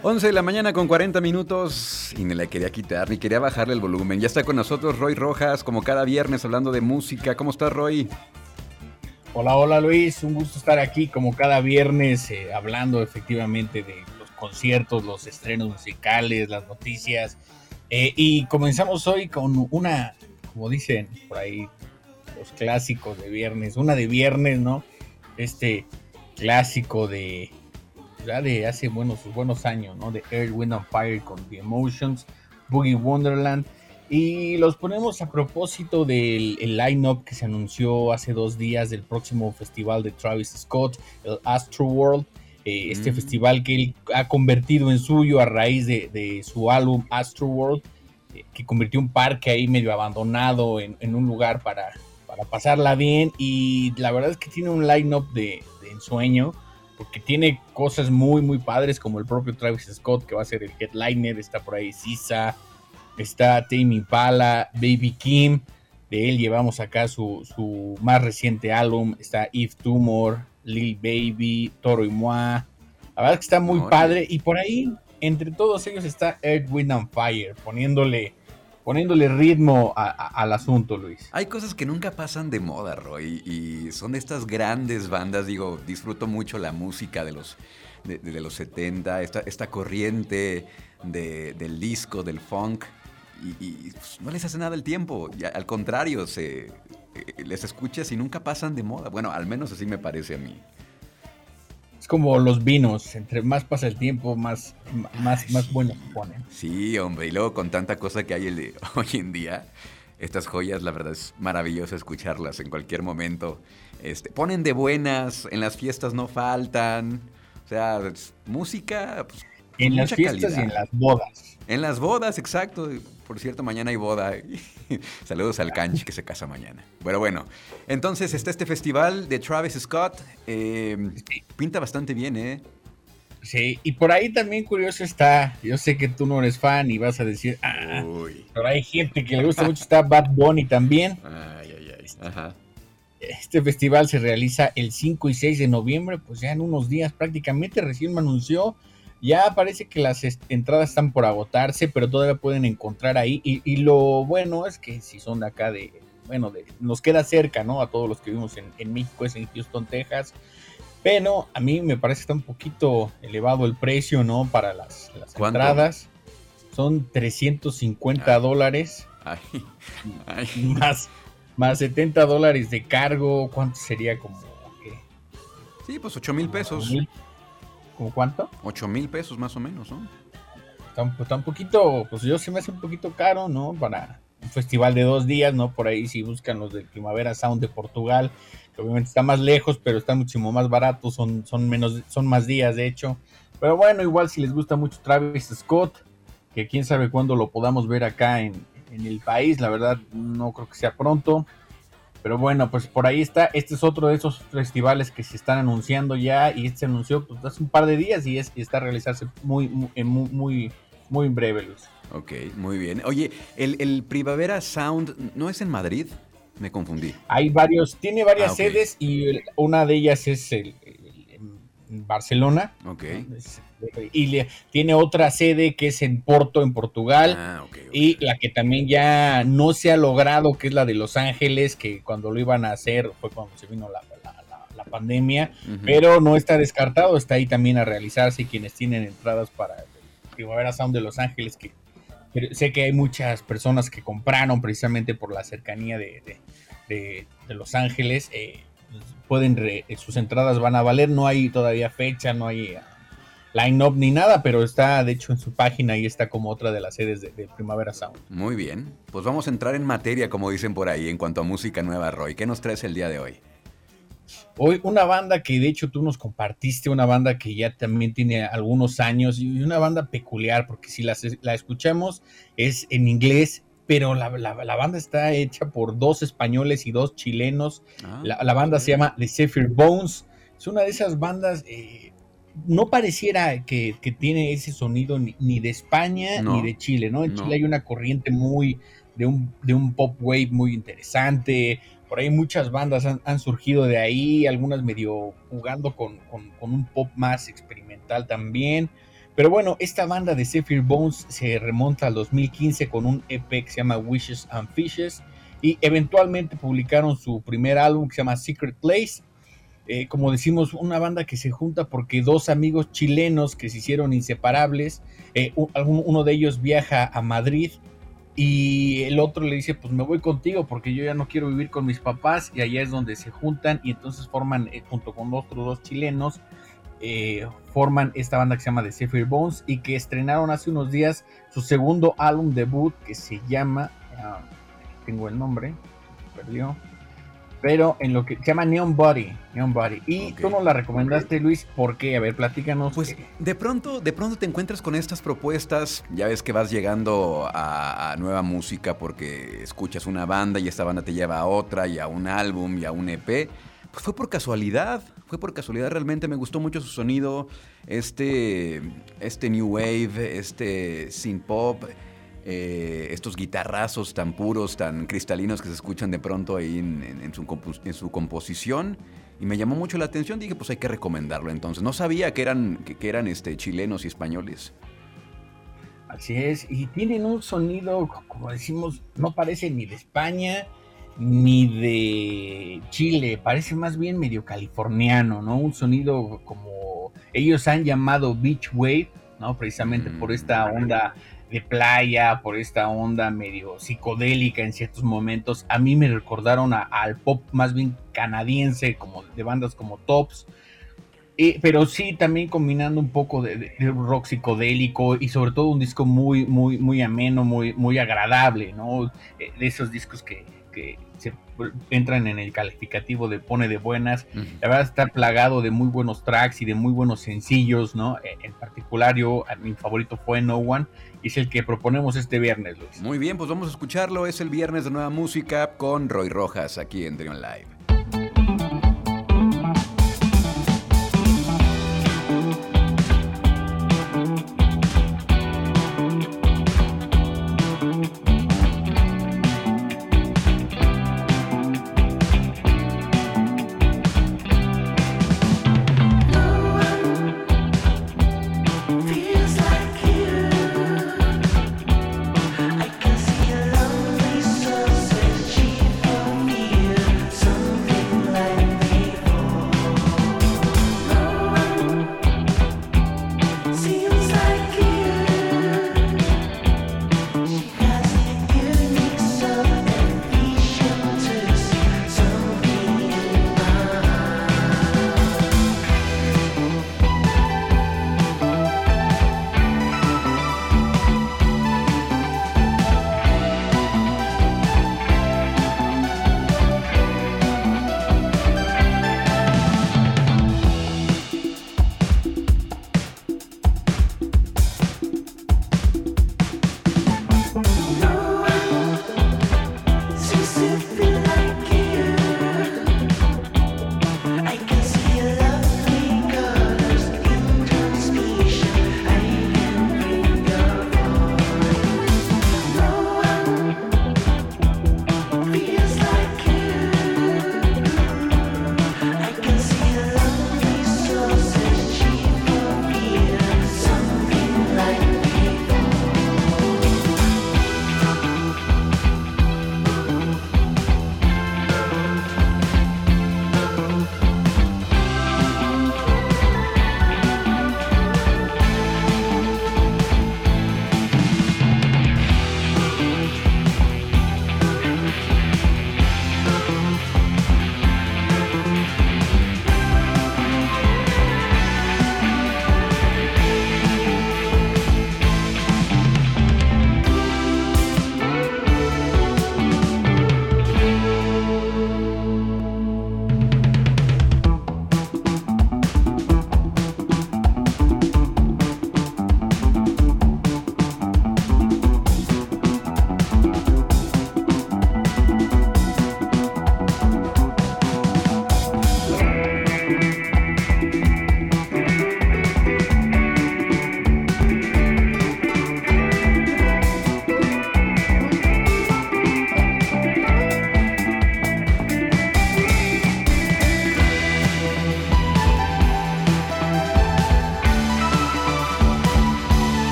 11 de la mañana con 40 minutos y ni le quería quitar ni quería bajarle el volumen. Ya está con nosotros Roy Rojas, como cada viernes hablando de música. ¿Cómo estás, Roy? Hola, hola Luis, un gusto estar aquí como cada viernes eh, hablando efectivamente de los conciertos, los estrenos musicales, las noticias. Eh, y comenzamos hoy con una, como dicen por ahí los clásicos de viernes, una de viernes, ¿no? Este clásico de de hace buenos, buenos años, ¿no? De Air, Wind and Fire con The Emotions, Boogie Wonderland. Y los ponemos a propósito del line-up que se anunció hace dos días del próximo festival de Travis Scott, el Astro World. Eh, este mm. festival que él ha convertido en suyo a raíz de, su álbum Astro World, eh, que convirtió un parque ahí medio abandonado en, un lugar para, para pasarla bien. Y la verdad es que tiene un line-up de, de ensueño porque tiene cosas muy, muy padres, como el propio Travis Scott, que va a ser el headliner, está por ahí Sisa, está Tame Impala, Baby Kim, de él llevamos acá su, más reciente álbum, está Eve Tumor, Lil Baby, Toro y Moi, la verdad es que está muy padre, y por ahí, entre todos ellos está Earth, Wind and Fire, poniéndole poniéndole ritmo al asunto, Luis. Hay cosas que nunca pasan de moda, Roy, y son de estas grandes bandas, digo, disfruto mucho la música de los, de, los 70, esta, esta corriente del disco, del funk, y, pues, no les hace nada el tiempo, al contrario, se, eh, les escuchas y nunca pasan de moda. Bueno, al menos así me parece a mí como los vinos, entre más pasa el tiempo, más, más, más bueno se ponen. Sí, hombre, y luego con tanta cosa que hay hoy en día, estas joyas, la verdad es maravilloso escucharlas en cualquier momento. Este, ponen de buenas, en las fiestas no faltan, o sea, música... Pues, en las fiestas y en las bodas. En las bodas, exacto. Por cierto, mañana hay boda. Saludos al Canchi que se casa mañana. Bueno, bueno. Entonces está este festival de Travis Scott. Em, pinta bastante bien, ¿eh? Sí, y por ahí también curioso está, yo sé que tú no eres fan y vas a decir, ah, pero hay gente que le gusta mucho, está Bad Bunny también. Ay, ay, ay. Ajá. Este festival se realiza el 5 y 6 de noviembre, pues ya en unos días prácticamente, recién me anunció ya parece que las entradas están por agotarse, pero todavía pueden encontrar ahí. Y, lo bueno es que si son de acá de, bueno, de, nos queda cerca, ¿no? A todos los que vivimos en, México, es en Houston, Texas. Pero a mí me parece que está un poquito elevado el precio, ¿no? Para las, entradas. Son 350 dólares. Más, más 70 dólares de cargo. ¿Cuánto sería como? Sí, pues 8 mil pesos. ¿Cómo cuánto? 8 mil pesos más o menos, ¿no? Está, un poquito, pues yo se me hace un poquito caro, ¿no? Para un festival de dos días, ¿no? Por ahí si buscan los del Primavera Sound de Portugal, que obviamente está más lejos, pero está muchísimo más barato, son, son menos, son más días de hecho. Pero bueno, igual si les gusta mucho Travis Scott, que quién sabe cuándo lo podamos ver acá en, en el país, la verdad no creo que sea pronto. Pero bueno, pues por ahí está. Este es otro de esos festivales que se están anunciando ya y este se anunció pues, hace un par de días y, es, está a realizarse muy, muy, muy, muy en breve, Luis. Ok, muy bien. Oye, el, Primavera Sound no es en Madrid, me confundí. Hay varios, tiene varias ah, sedes y una de ellas es el, Barcelona. Ok. y tiene otra sede que es en Porto, en Portugal, ah, y la que también ya no se ha logrado, que es la de Los Ángeles, que cuando lo iban a hacer fue cuando se vino la, pandemia, pero no está descartado, está ahí también a realizarse quienes tienen entradas para Primavera Sound de Los Ángeles, que, sé que hay muchas personas que compraron precisamente por la cercanía de, Los Ángeles. Eh, pueden sus entradas van a valer, no hay todavía fecha, no hay line-up ni nada, pero está de hecho en su página y está como otra de las sedes de, Primavera Sound. Muy bien, pues vamos a entrar en materia, como dicen por ahí, en cuanto a música nueva, Roy. ¿Qué nos traes el día de hoy? Hoy una banda que de hecho tú nos compartiste, una banda que ya también tiene algunos años y una banda peculiar, porque si la, la escuchamos es en inglés, pero la, banda está hecha por dos españoles y dos chilenos. Ah, la, banda se llama The Zephyr Bones. Es una de esas bandas eh, no pareciera que, tiene ese sonido ni, de España ni de Chile, ¿no? En Chile hay una corriente muy de un, de un pop wave muy interesante. Por ahí muchas bandas han, surgido de ahí, algunas medio jugando con, un pop más experimental también. Pero bueno, esta banda de Zephyr Bones se remonta al 2015 con un EP que se llama Wishes and Fishes y eventualmente publicaron su primer álbum que se llama Secret Place. Eh, como decimos, una banda que se junta porque dos amigos chilenos que se hicieron inseparables, eh, uno de ellos viaja a Madrid y el otro le dice, pues me voy contigo porque yo ya no quiero vivir con mis papás y allá es donde se juntan y entonces forman, eh, junto con otros dos chilenos, forman esta banda que se llama The Zephyr Bones y que estrenaron hace unos días su segundo álbum debut que se llama, ah, tengo el nombre, perdió, pero en lo que se llama Neon Body, Neon Body. Y tú nos la recomendaste, Luis, ¿por qué? A ver, platícanos. Pues de pronto, de pronto te encuentras con estas propuestas, ya ves que vas llegando a, nueva música porque escuchas una banda y esta banda te lleva a otra y a un álbum y a un EP. Pues fue por casualidad, fue por casualidad, realmente me gustó mucho su sonido, este, este new wave, este synth pop eh, estos guitarrazos tan puros, tan cristalinos que se escuchan de pronto ahí en, su, composición. Y me llamó mucho la atención, dije, pues hay que recomendarlo entonces. No sabía que eran, que, eran este, chilenos y españoles. Así es, y tienen un sonido, como decimos, no parece ni de España ni de Chile, parece más bien medio californiano, ¿no? Un sonido como ellos han llamado Beach Wave, ¿no? Precisamente por esta mm. onda de playa, por esta onda medio psicodélica en ciertos momentos. A mí me recordaron al pop más bien canadiense, como de bandas como Tops. pero sí, también combinando un poco de, rock psicodélico y sobre todo un disco muy, muy, muy ameno, muy, muy agradable, ¿no? Eh, de esos discos que, que se entran en el calificativo de pone de buenas. La verdad está plagado de muy buenos tracks y de muy buenos sencillos, ¿no? E, en particular yo, mi favorito fue No One y es el que proponemos este viernes, Luis. Muy bien, pues vamos a escucharlo. Es el viernes de nueva música con Roy Rojas aquí en Dream Live.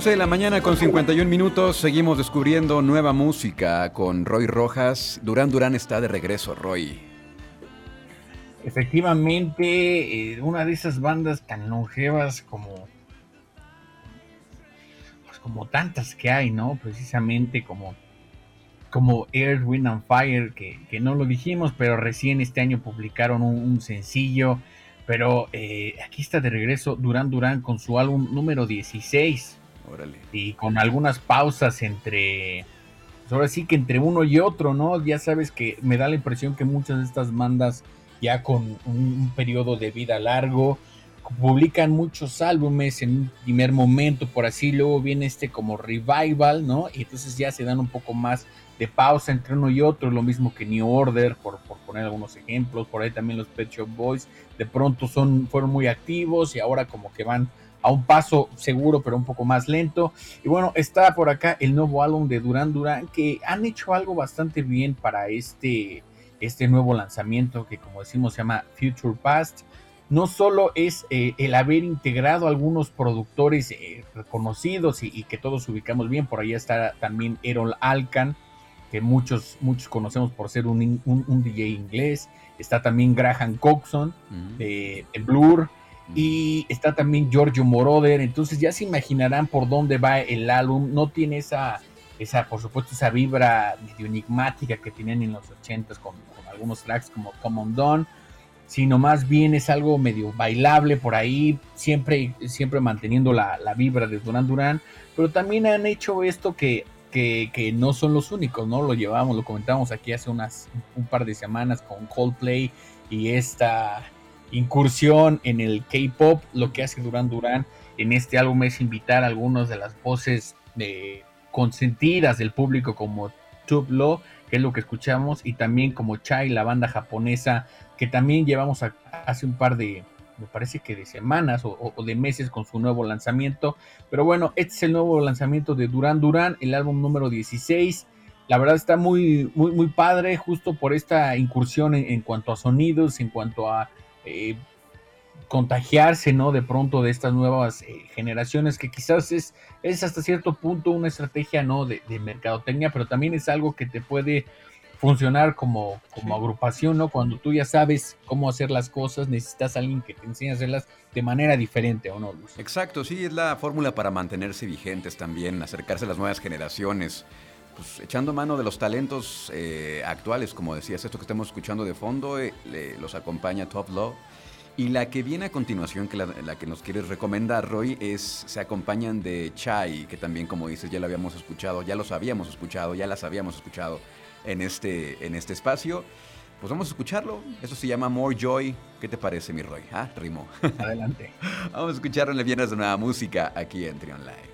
11 de la mañana con 51 minutos, seguimos descubriendo nueva música con Roy Rojas. Durán Durán está de regreso, Roy. Efectivamente, eh, una de esas bandas tan longevas como pues como tantas que hay, ¿no? Precisamente como como Air, Wind and Fire, que, no lo dijimos, pero recién este año publicaron un, sencillo. Pero eh, aquí está de regreso Durán Durán con su álbum número 16. Y con algunas pausas entre. Pues ahora sí que entre uno y otro, ¿no? Ya sabes que me da la impresión que muchas de estas bandas, ya con un, periodo de vida largo, publican muchos álbumes en un primer momento, por así, luego viene este como revival, ¿no? Y entonces ya se dan un poco más de pausa entre uno y otro, lo mismo que New Order, por, por poner algunos ejemplos, por ahí también los Pet Shop Boys, de pronto son, fueron muy activos y ahora como que van a un paso seguro, pero un poco más lento. Y bueno, está por acá el nuevo álbum de Duran Duran, que han hecho algo bastante bien para este, este nuevo lanzamiento, que como decimos se llama Future Past. No solo es eh, el haber integrado algunos productores eh, reconocidos y, que todos ubicamos bien, por ahí está también Errol Alkan, que muchos, muchos conocemos por ser un, un, DJ inglés. Está también Graham Coxon de Blur y está también Giorgio Moroder, entonces ya se imaginarán por dónde va el álbum. No tiene esa, esa por supuesto, esa vibra medio enigmática que tenían en los 80s con, algunos tracks como Common Dawn, sino más bien es algo medio bailable por ahí, siempre, siempre manteniendo la, vibra de Duran Duran, pero también han hecho esto que, que, que, no son los únicos, ¿no? Lo llevamos, lo comentamos aquí hace unas un par de semanas con Coldplay y esta incursión en el K-pop, lo que hace Duran Duran en este álbum es invitar a algunas de las voces consentidas del público como Tublo, que es lo que escuchamos, y también como Chai, la banda japonesa, que también llevamos hace un par de, me parece que de semanas o, de meses con su nuevo lanzamiento. Pero bueno, este es el nuevo lanzamiento de Duran Duran, el álbum número 16. La verdad está muy, muy, muy padre, justo por esta incursión en cuanto a sonidos, en cuanto a eh, contagiarse, ¿no? De pronto de estas nuevas eh, generaciones, que quizás es, es hasta cierto punto una estrategia, ¿no? De, mercadotecnia, pero también es algo que te puede funcionar como, como agrupación, ¿no? Cuando tú ya sabes cómo hacer las cosas, necesitas a alguien que te enseñe a hacerlas de manera diferente, ¿o no, Exacto, sí, es la fórmula para mantenerse vigentes también, acercarse a las nuevas generaciones. Pues, echando mano de los talentos eh, actuales, como decías, esto que estamos escuchando de fondo, eh, los acompaña Top Law. Y la que viene a continuación, que la, que nos quieres recomendar, Roy, es se acompañan de Chai, que también, como dices, ya lo habíamos escuchado, ya los habíamos escuchado, ya las habíamos escuchado en este, en este espacio. Pues vamos a escucharlo. Eso se llama More Joy. ¿Qué te parece, mi Roy? Ah, rimo. Adelante. vamos a escucharlo en el Viernes de Nueva Música aquí en Trion Live.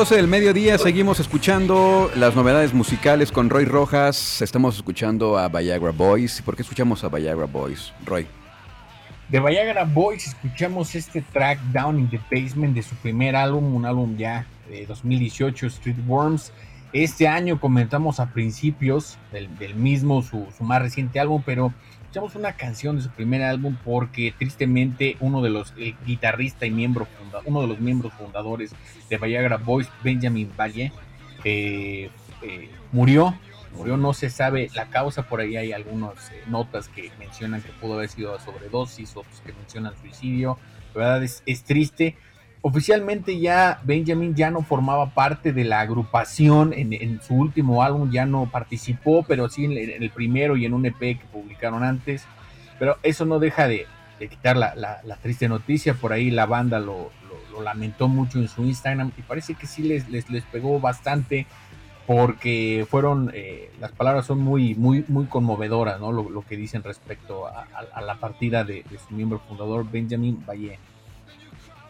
12 del mediodía seguimos escuchando las novedades musicales con Roy Rojas. Estamos escuchando a Viagra Boys. ¿Por qué escuchamos a Viagra Boys, Roy? De Viagra Boys escuchamos este track Down in the Basement de su primer álbum, un álbum ya de 2018, Street Worms. Este año comentamos a principios del, mismo su, su, más reciente álbum, pero escuchamos una canción de su primer álbum porque tristemente uno de los el guitarrista y miembro funda, uno de los miembros fundadores de Viagra Boys, Benjamin Valle, eh, eh, murió. Murió, no se sabe la causa, por ahí hay algunas eh, notas que mencionan que pudo haber sido sobredosis, otros que mencionan suicidio. La verdad es, es triste oficialmente ya Benjamin ya no formaba parte de la agrupación en, su último álbum, ya no participó, pero sí en, el primero y en un EP que publicaron antes. Pero eso no deja de, quitar la, triste noticia. Por ahí la banda lo, lamentó mucho en su Instagram y parece que sí les, les, pegó bastante porque fueron, eh, las palabras son muy, muy, muy conmovedoras, ¿no? Lo, que dicen respecto a, la partida de, de, su miembro fundador, Benjamin Valle.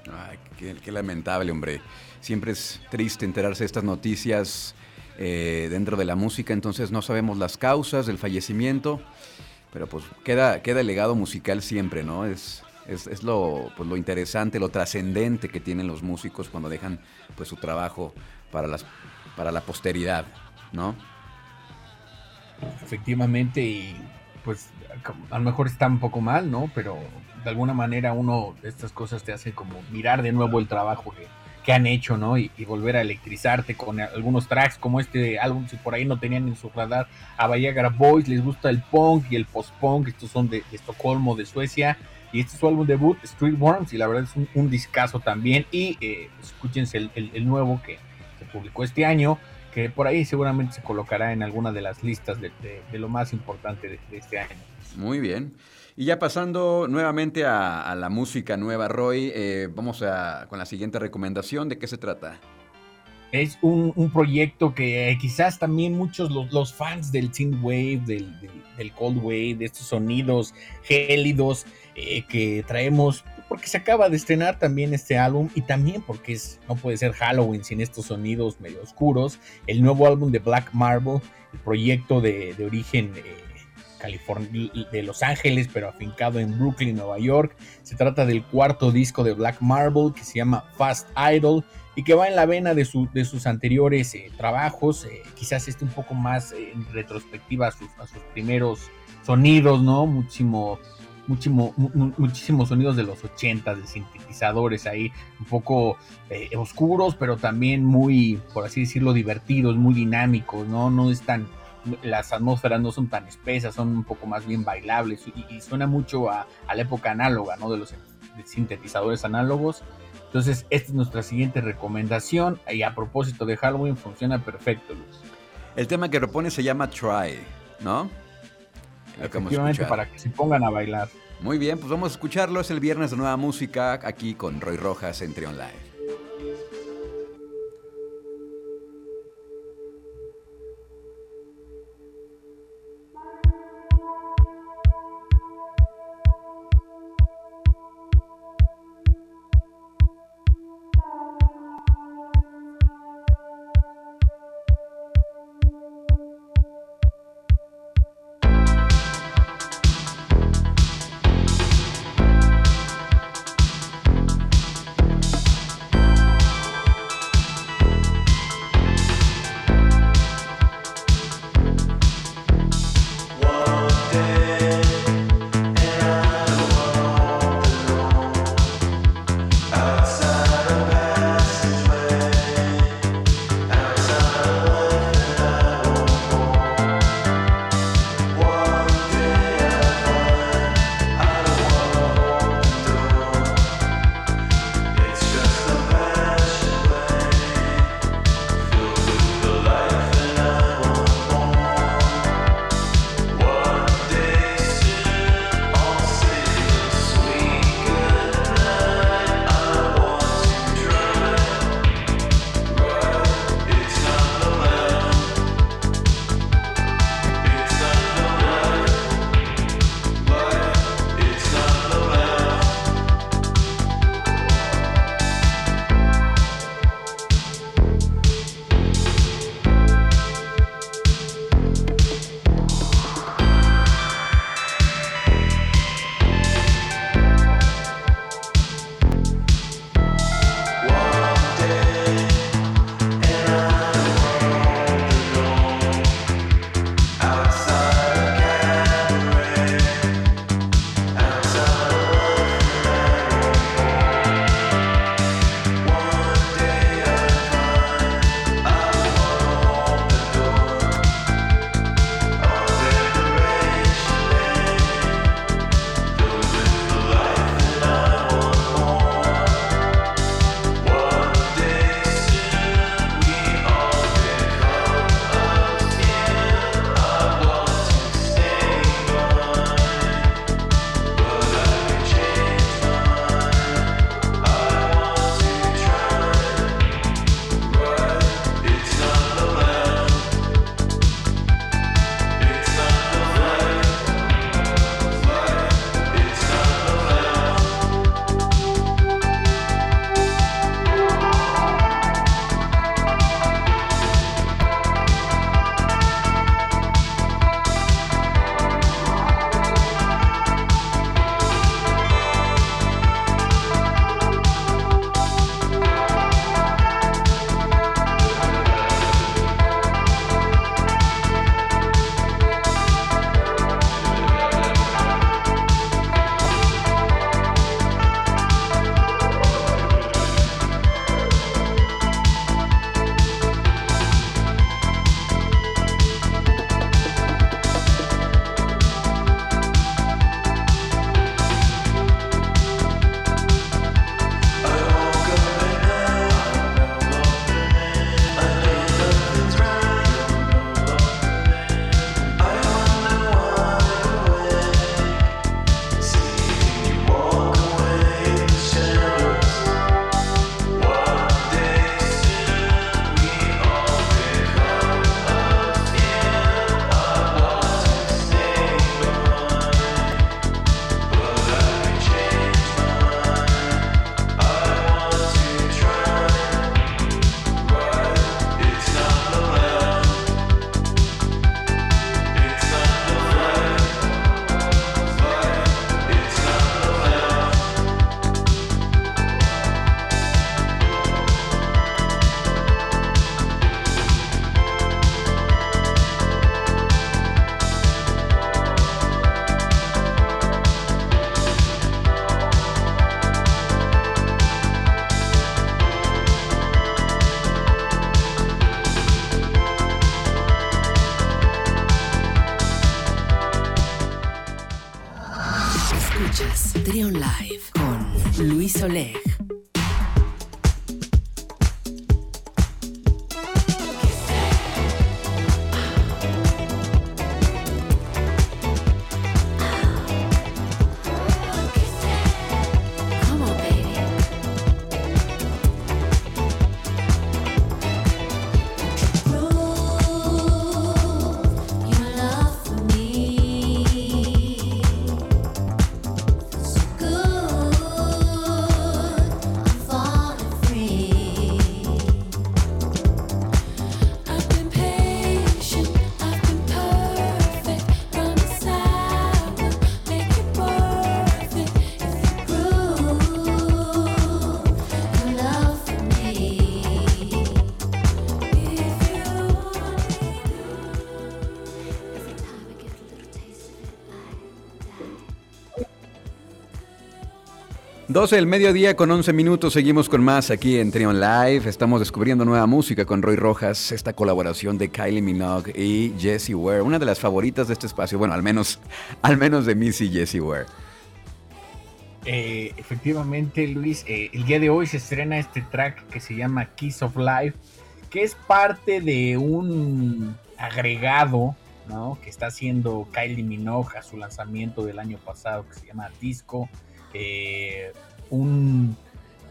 Ay, qué, lamentable, hombre. Siempre es triste enterarse de estas noticias eh, dentro de la música, entonces no sabemos las causas del fallecimiento, pero pues queda, queda el legado musical siempre, ¿no? Es, es, lo, pues, lo interesante, lo trascendente que tienen los músicos cuando dejan pues su trabajo para, las, para la posteridad, ¿no? Efectivamente, y pues a lo mejor está un poco mal, ¿no? Pero de alguna manera uno de estas cosas te hace como mirar de nuevo el trabajo que, han hecho, ¿no? Y, volver a electrizarte con algunos tracks como este álbum, si por ahí no tenían en su radar a Viagra Boys, les gusta el punk y el post-punk, estos son de, Estocolmo, de Suecia, y este es su álbum debut, Street Worms, y la verdad es un, un discazo también, y eh, escúchense el, nuevo que se publicó este año, que por ahí seguramente se colocará en alguna de las listas de, lo más importante de, de este año. Muy bien. Y ya pasando nuevamente a, la música nueva, Roy, eh, vamos a, con la siguiente recomendación. ¿De qué se trata? Es un, proyecto que quizás también muchos los, fans del synth wave, del, cold wave, de estos sonidos gélidos eh, que traemos, porque se acaba de estrenar también este álbum y también porque no puede ser Halloween sin estos sonidos medio oscuros. El nuevo álbum de Black Marble, el proyecto de, origen eh, De Los Ángeles, pero afincado en Brooklyn, Nueva York. Se trata del cuarto disco de Black Marble que se llama Fast Idol y que va en la vena de, de sus anteriores eh, trabajos. Eh, quizás esté un poco más eh, en retrospectiva a sus, primeros sonidos, ¿no? Muchísimo, muchísimo, muchísimos sonidos de los 80 de sintetizadores ahí, un poco oscuros, pero también muy, por así decirlo, divertidos, muy dinámicos, ¿no? No es tan las atmósferas no son tan espesas, son un poco más bien bailables y, suena mucho a, la época análoga, ¿no? De los sintetizadores análogos. Entonces, esta es nuestra siguiente recomendación y a propósito de Halloween funciona perfecto, Luz. El tema que propone se llama Try, ¿no? Efectivamente, para que se pongan a bailar. Muy bien, pues vamos a escucharlo. Es el viernes de nueva música aquí con Roy Rojas Escuchas Trion Live con Luis Oleg. El del mediodía con 11 minutos, seguimos con más aquí en Trion Live. Estamos descubriendo nueva música con Roy Rojas, esta colaboración de Kylie Minogue y Jessie Ware, una de las favoritas de este espacio, bueno, al menos, al menos de Missy y Jessie Ware. Eh, efectivamente, Luis, eh, el día de hoy se estrena este track que se llama Kiss of Life, que es parte de un agregado ¿no? que está haciendo Kylie Minogue a su lanzamiento del año pasado que se llama Disco. Eh, un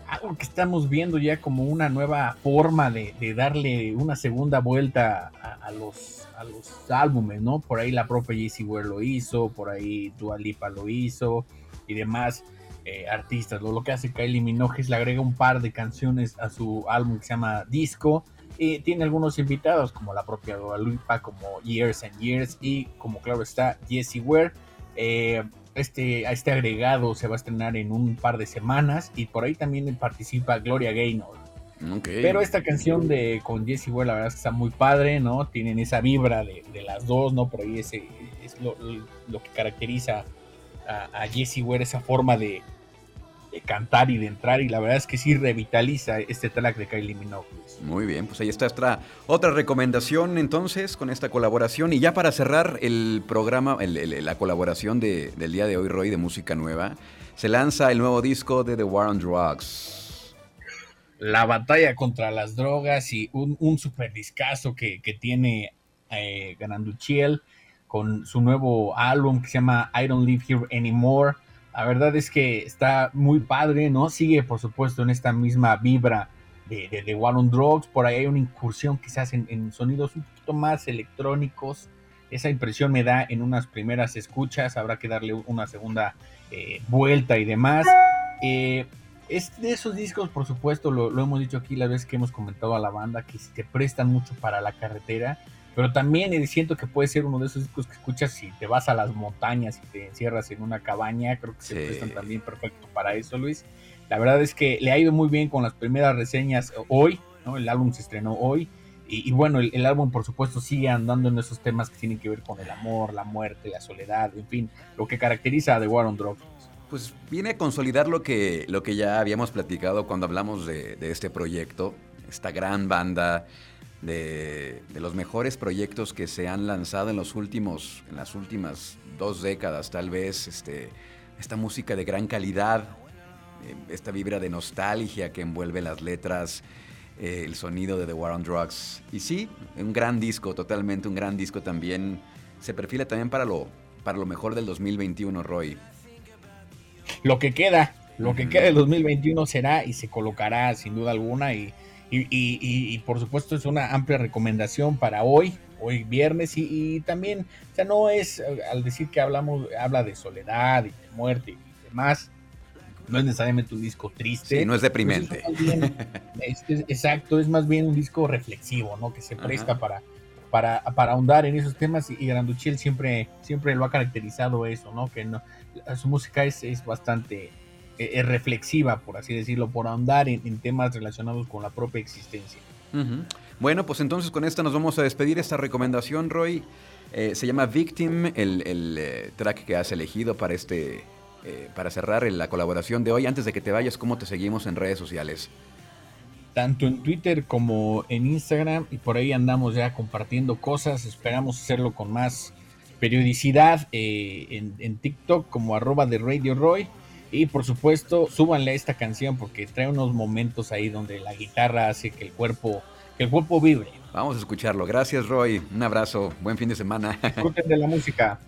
algo que estamos viendo ya como una nueva forma de, darle una segunda vuelta a, los, a los álbumes, ¿no? Por ahí la propia Jessie Ware lo hizo, por ahí Dua Lipa lo hizo y demás eh, artistas. Lo, lo, que hace Kylie Minogue es le agrega un par de canciones a su álbum que se llama Disco y tiene algunos invitados como la propia Dua Lipa, como Years and Years y como claro está Jessie Ware. Eh, este, este agregado se va a estrenar en un par de semanas y por ahí también participa Gloria Gaynor. Pero esta canción de con Jessie Ware, la verdad es que está muy padre, ¿no? Tienen esa vibra de, las dos, ¿no? Por ahí ese, es lo, que caracteriza a, a Jessie Ware, esa forma de, de cantar y de entrar y la verdad es que sí revitaliza este track de Kylie Minogue. Muy bien, pues ahí está otra, otra recomendación entonces con esta colaboración y ya para cerrar el programa, la colaboración de, del día de hoy, Roy, de música nueva, se lanza el nuevo disco de The War on Drugs. La batalla contra las drogas y un, un super discazo que, tiene eh, Gananduchiel con su nuevo álbum que se llama I Don't Live Here Anymore la verdad es que está muy padre, ¿no? Sigue, por supuesto, en esta misma vibra de, de, de One on Drugs. Por ahí hay una incursión quizás en, en, sonidos un poquito más electrónicos. Esa impresión me da en unas primeras escuchas. Habrá que darle una segunda eh, vuelta y demás. Eh, es de esos discos, por supuesto, lo, lo, hemos dicho aquí la vez que hemos comentado a la banda, que se prestan mucho para la carretera pero también siento que puede ser uno de esos discos que escuchas si te vas a las montañas y te encierras en una cabaña, creo que se prestan también perfecto para eso, Luis. La verdad es que le ha ido muy bien con las primeras reseñas hoy, ¿no? El álbum se estrenó hoy. Y, bueno, el, álbum por supuesto sigue andando en esos temas que tienen que ver con el amor, la muerte, la soledad, en fin, lo que caracteriza a The War on Drugs. Pues viene a consolidar lo que, lo que ya habíamos platicado cuando hablamos de, de este proyecto, esta gran banda de, los mejores proyectos que se han lanzado en los últimos, en las últimas dos décadas, tal vez, este, esta música de gran calidad, eh, esta vibra de nostalgia que envuelve las letras, eh, el sonido de The War on Drugs. Y sí, un gran disco, totalmente un gran disco también. Se perfila también para lo, para lo mejor del 2021, Roy. Lo que queda, lo que queda del 2021 será y se colocará sin duda alguna y y, por supuesto es una amplia recomendación para hoy, hoy viernes, y, también, o sea, no es al decir que hablamos, habla de soledad y de muerte y demás, no es necesariamente un disco triste. Sí, no es deprimente. exacto, es más bien un disco reflexivo, ¿no? Que se presta para, para, para ahondar en esos temas y, y Granduchel siempre, siempre lo ha caracterizado eso, ¿no? Que no, su música es, es bastante eh, reflexiva, por así decirlo, por ahondar en, temas relacionados con la propia existencia. Bueno, pues entonces con esta nos vamos a despedir. Esta recomendación, Roy, eh, se llama Victim, el, eh, track que has elegido para este, para cerrar la colaboración de hoy. Antes de que te vayas, ¿cómo te seguimos en redes sociales? Tanto en Twitter como en Instagram y por ahí andamos ya compartiendo cosas. Esperamos hacerlo con más periodicidad en, en TikTok como arroba de Radio Roy Y por supuesto, súbanle esta canción porque trae unos momentos ahí donde la guitarra hace que el cuerpo, que el cuerpo vibre. Vamos a escucharlo. Gracias, Roy. Un abrazo. Buen fin de semana. Disfruten de la música.